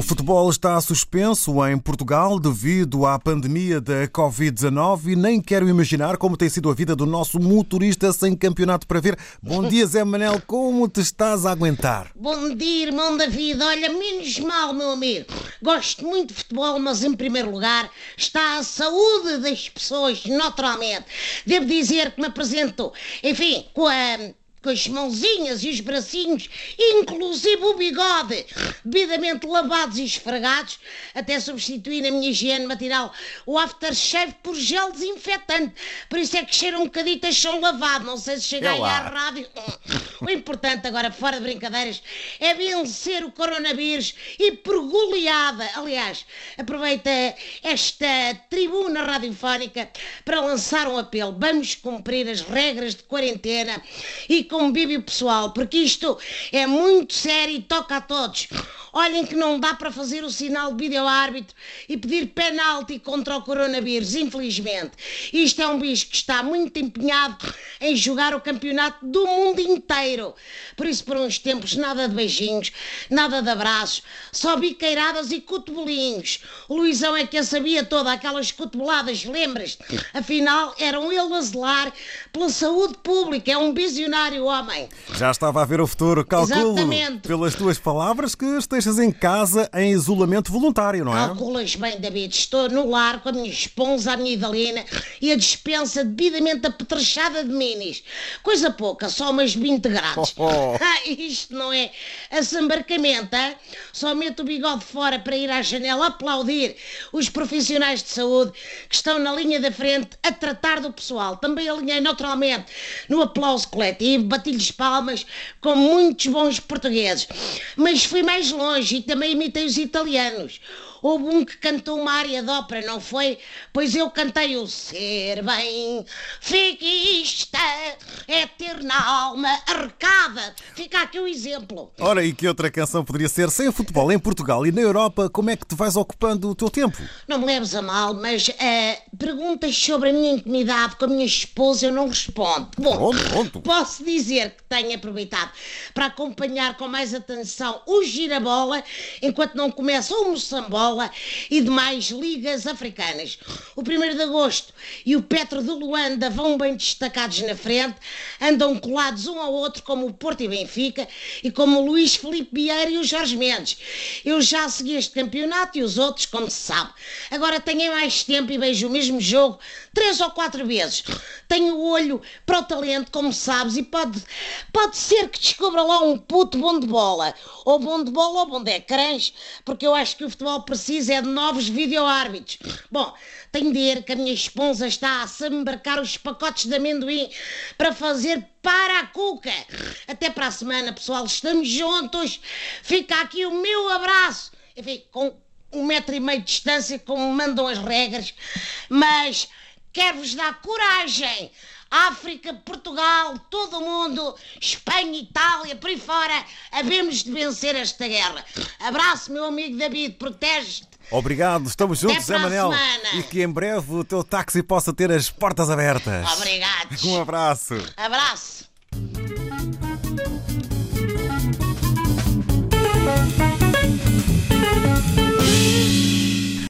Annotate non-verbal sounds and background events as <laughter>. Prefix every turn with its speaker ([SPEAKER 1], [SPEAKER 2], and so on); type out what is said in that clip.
[SPEAKER 1] futebol está suspenso em Portugal devido à pandemia da Covid-19 e nem quero imaginar como tem sido a vida do nosso motorista sem campeonato para ver. Bom dia, Zé Manel, como te estás a aguentar?
[SPEAKER 2] Bom dia, irmão David. Olha, menos mal, meu amigo. Gosto muito de futebol, mas em primeiro lugar está a saúde das pessoas, naturalmente. Devo dizer que me apresento, enfim, com a com as mãozinhas e os bracinhos, inclusive o bigode, devidamente lavados e esfregados, até substituir na minha higiene matinal o aftershave por gel desinfetante. Por isso é que cheira um bocadito a chão lavado. Não sei se chega aí à rádio. O importante agora, fora de brincadeiras, é vencer o coronavírus e por goleada. Aliás, aproveita esta tribuna radiofónica para lançar um apelo. Vamos cumprir as regras de quarentena e convívio pessoal, porque isto é muito sério e toca a todos. Olhem que não dá para fazer o sinal de vídeo-árbitro e pedir penalti contra o coronavírus, infelizmente. Isto é um bicho que está muito empenhado em jogar o campeonato do mundo inteiro. Por isso, por uns tempos, nada de beijinhos, nada de abraços, só biqueiradas e cotobelinhos. O Luizão é que a sabia toda, aquelas cotobeladas, lembras? Afinal, eram ele a zelar pela saúde pública, é um visionário homem.
[SPEAKER 1] Já estava a ver o futuro, calculo
[SPEAKER 2] Exatamente.
[SPEAKER 1] pelas tuas palavras que estejas em casa em isolamento voluntário, não é?
[SPEAKER 2] Calculas bem, David. Estou no lar com a minha esponsa, a minha Idalina e a dispensa devidamente apetrechada de minis. Coisa pouca, só umas 20 graus.
[SPEAKER 1] Oh, oh. <laughs>
[SPEAKER 2] Ah, isto não é assambarcamento, hein? Só meto o bigode fora para ir à janela aplaudir os profissionais de saúde que estão na linha da frente a tratar do pessoal. Também alinhei naturalmente no aplauso coletivo, bati-lhes palmas com muitos bons portugueses. Mas fui mais longe e também imitei os italianos. Houve um que cantou uma área de ópera, não foi? Pois eu cantei o Ser bem fiquista é ter na alma arrecada. Fica aqui o exemplo.
[SPEAKER 1] Ora, e que outra canção poderia ser sem futebol em Portugal e na Europa? Como é que te vais ocupando o teu tempo?
[SPEAKER 2] Não me leves a mal, mas eh, perguntas sobre a minha intimidade com a minha esposa eu não respondo. Bom,
[SPEAKER 1] Pronto, pronto.
[SPEAKER 2] posso dizer que tenho aproveitado para acompanhar com mais atenção o girabola enquanto não começa o moçambola e demais ligas africanas. O 1 de agosto e o Petro de Luanda vão bem destacados na frente, andam colados um ao outro como o Porto e Benfica e como o Luís Felipe Vieira e o Jorge Mendes. Eu já segui este campeonato e os outros, como se sabe. Agora tenho mais tempo e vejo o mesmo jogo três ou quatro vezes. Tenho olho para o talento, como sabes, e pode, pode ser que descubra lá um puto bom de bola. Ou bom de bola ou bom de ecrãs, porque eu acho que o futebol precisa é de novos vídeo-árbitros. Bom, tenho de ir que a minha esposa está a se embarcar os pacotes de amendoim para fazer para a cuca. Até para a semana, pessoal. Estamos juntos. Fica aqui o meu abraço. Enfim, com um metro e meio de distância, como mandam as regras. Mas quero-vos dar coragem. África, Portugal, todo o mundo, Espanha, Itália, por aí fora, havemos de vencer esta guerra. Abraço, meu amigo David, protege-te.
[SPEAKER 1] Obrigado, estamos juntos, Zé Manel.
[SPEAKER 2] semana.
[SPEAKER 1] E que em breve o teu táxi possa ter as portas abertas.
[SPEAKER 2] Obrigados. <laughs>
[SPEAKER 1] Um abraço.
[SPEAKER 2] Abraço.